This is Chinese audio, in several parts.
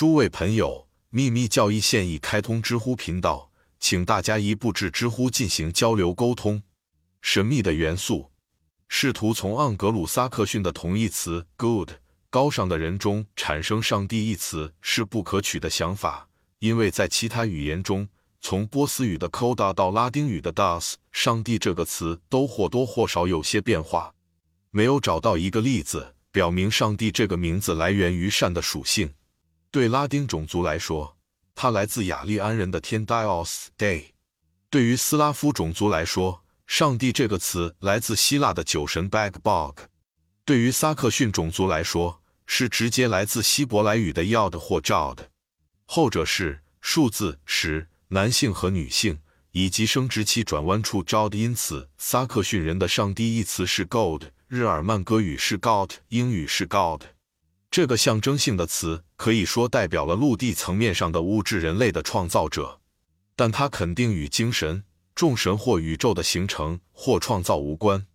诸位朋友，秘密教义现已开通知乎频道，请大家一步至知乎进行交流沟通。神秘的元素，试图从盎格鲁撒克逊的同义词 “good” 高尚的人中产生“上帝”一词是不可取的想法，因为在其他语言中，从波斯语的 “koda” 到拉丁语的 “das”，“ 上帝”这个词都或多或少有些变化。没有找到一个例子表明“上帝”这个名字来源于善的属性。对拉丁种族来说，它来自雅利安人的天 Dios Day；对于斯拉夫种族来说，上帝这个词来自希腊的酒神 Bagbog；对于萨克逊种族来说，是直接来自希伯来语的 Yod 或 Jod，后者是数字十，男性和女性以及生殖器转弯处 Jod。因此，萨克逊人的上帝一词是 God，日耳曼歌语是 God，英语是 God。这个象征性的词可以说代表了陆地层面上的物质人类的创造者，但它肯定与精神。众神或宇宙的形成或创造无关。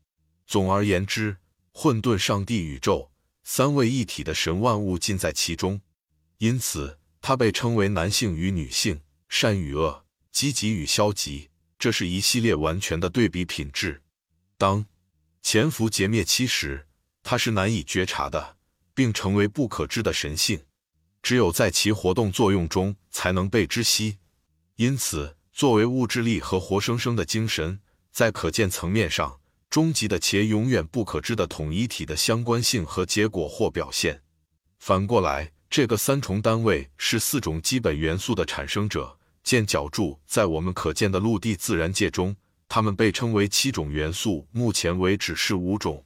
总而言之，混沌、上帝、宇宙三位一体的神，万物尽在其中。因此，它被称为男性与女性、善与恶、积极与消极。这是一系列完全的对比品质。当潜伏劫灭期时，它是难以觉察的，并成为不可知的神性。只有在其活动作用中，才能被知悉。因此。作为物质力和活生生的精神，在可见层面上，终极的且永远不可知的统一体的相关性和结果或表现。反过来，这个三重单位是四种基本元素的产生者。见角柱，在我们可见的陆地自然界中，它们被称为七种元素。目前为止是五种，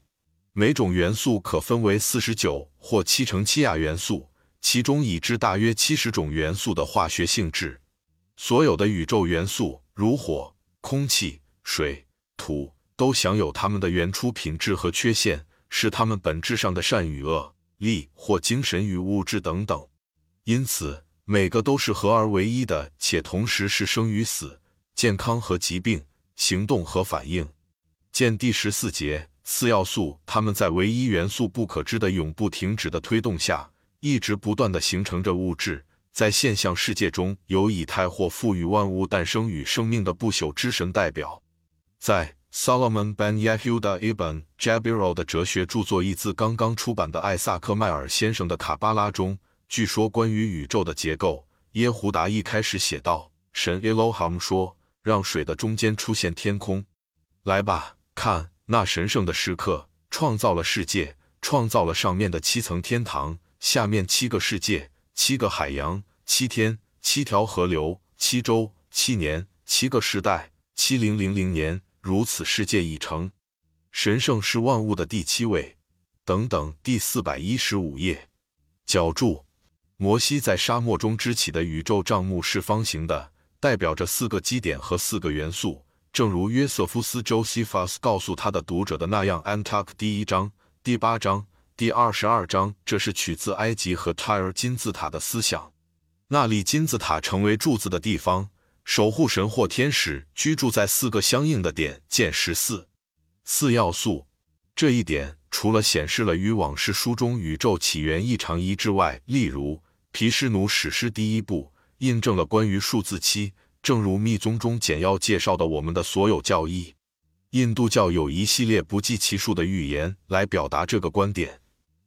每种元素可分为四十九或七乘七亚元素，其中已知大约七十种元素的化学性质。所有的宇宙元素，如火、空气、水、土，都享有它们的原初品质和缺陷，是它们本质上的善与恶、力或精神与物质等等。因此，每个都是合而为一的，且同时是生与死、健康和疾病、行动和反应。见第十四节四要素，它们在唯一元素不可知的永不停止的推动下，一直不断地形成着物质。在现象世界中有以太或赋予万物诞生与生命的不朽之神代表。在 Solomon ben Yehuda ibn Jabiro 的哲学著作一字刚刚出版的艾萨克迈尔先生的卡巴拉中，据说关于宇宙的结构，耶胡达一开始写道：“神 Elohim 说，让水的中间出现天空。来吧，看那神圣的时刻，创造了世界，创造了上面的七层天堂，下面七个世界。”七个海洋，七天，七条河流，七周，七年，七个时代，七零零零年，如此世界已成。神圣是万物的第七位。等等，第四百一十五页。脚注：摩西在沙漠中支起的宇宙帐幕是方形的，代表着四个基点和四个元素，正如约瑟夫斯 （Josephus） 告诉他的读者的那样。Antak 第一章第八章。第二十二章，这是取自埃及和泰尔金字塔的思想。那里金字塔成为柱子的地方，守护神或天使居住在四个相应的点。见十四四要素。这一点除了显示了与往事书中宇宙起源异常一致外，例如皮什努史诗第一部印证了关于数字七，正如密宗中简要介绍的我们的所有教义。印度教有一系列不计其数的预言来表达这个观点。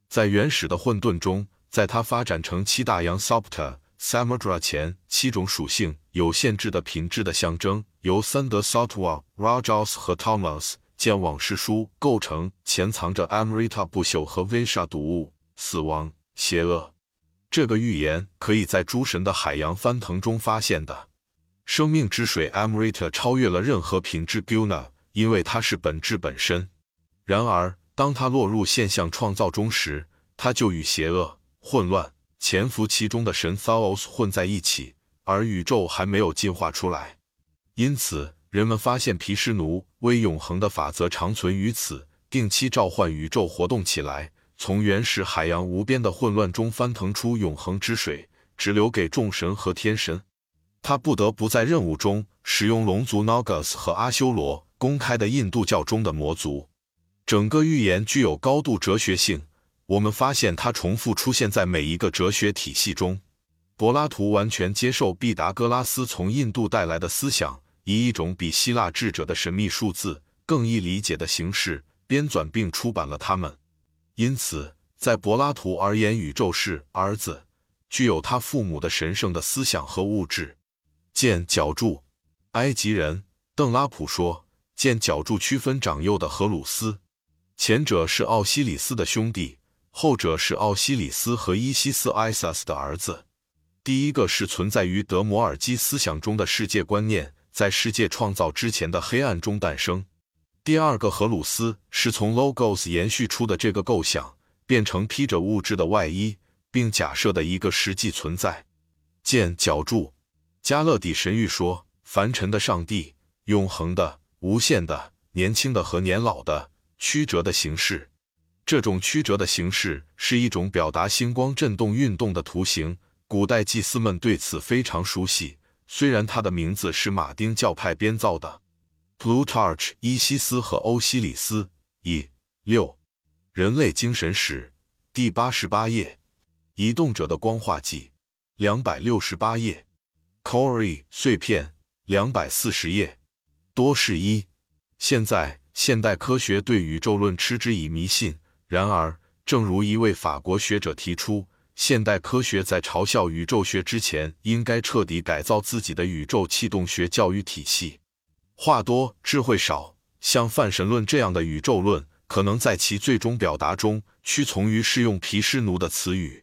在原始的混沌中，在它发展成七大洋 Sopta Samudra 前，七种属性有限制的品质的象征由三德 Sattva Rajas 和 Thomas 见往事书构成，潜藏着 Amrita 不朽和 Visha 毒物、死亡、邪恶。这个预言可以在诸神的海洋翻腾中发现的。生命之水 Amrita 超越了任何品质 Guna，因为它是本质本身。然而。当它落入现象创造中时，它就与邪恶、混乱、潜伏其中的神 Thaos 混在一起，而宇宙还没有进化出来。因此，人们发现毗湿奴为永恒的法则长存于此，定期召唤宇宙活动起来，从原始海洋无边的混乱中翻腾出永恒之水，只留给众神和天神。他不得不在任务中使用龙族 Nogas 和阿修罗，公开的印度教中的魔族。整个预言具有高度哲学性，我们发现它重复出现在每一个哲学体系中。柏拉图完全接受毕达哥拉斯从印度带来的思想，以一种比希腊智者的神秘数字更易理解的形式编纂并出版了它们。因此，在柏拉图而言，宇宙是儿子，具有他父母的神圣的思想和物质。见角柱。埃及人邓拉普说，见角柱区分长幼的荷鲁斯，前者是奥西里斯的兄弟，后者是奥西里斯和伊西斯 （Isis） 的儿子。第一个是存在于德摩尔基思想中的世界观念，在世界创造之前的黑暗中诞生；第二个荷鲁斯是从 Logos 延续出的这个构想，变成披着物质的外衣，并假设的一个实际存在。见角柱。加勒底神谕说，凡尘的上帝，永恒的、无限的、年轻的和年老的、曲折的形式。这种曲折的形式是一种表达星光振动运动的图形。古代祭司们对此非常熟悉，虽然它的名字是马丁教派编造的。Plutarch、伊西斯和欧西里斯一六，人类精神史第八十八页，移动者的光化剂两百六十八页，Corey 碎片两百四十页，多是一。现在现代科学对宇宙论嗤之以迷信，然而，正如一位法国学者提出。现代科学在嘲笑宇宙学之前，应该彻底改造自己的宇宙气动学教育体系。话多，智慧少。像泛神论这样的宇宙论，可能在其最终表达中屈从于适用皮湿奴的词语。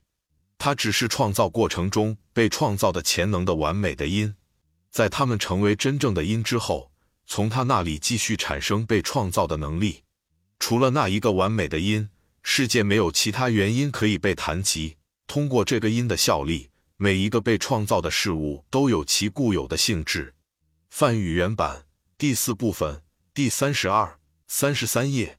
它只是创造过程中被创造的潜能的完美的因，在它们成为真正的因之后，从它那里继续产生被创造的能力。除了那一个完美的因，世界没有其他原因可以被谈及。通过这个因的效力，每一个被创造的事物都有其固有的性质。梵语原版第四部分第三十二、三十三页。